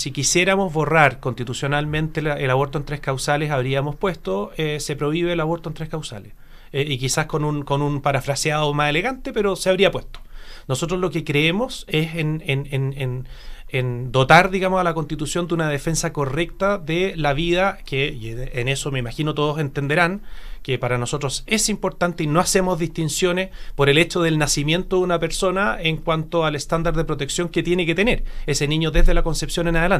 si quisiéramos borrar constitucionalmente el aborto en tres causales, habríamos puesto, eh, se prohíbe el aborto en tres causales. Eh, y quizás con un, con un parafraseado más elegante, pero se habría puesto. Nosotros lo que creemos es en, dotar, digamos, a la Constitución de una defensa correcta de la vida, que en eso me imagino todos entenderán, que para nosotros es importante y no hacemos distinciones por el hecho del nacimiento de una persona en cuanto al estándar de protección que tiene que tener ese niño desde la concepción en adelante.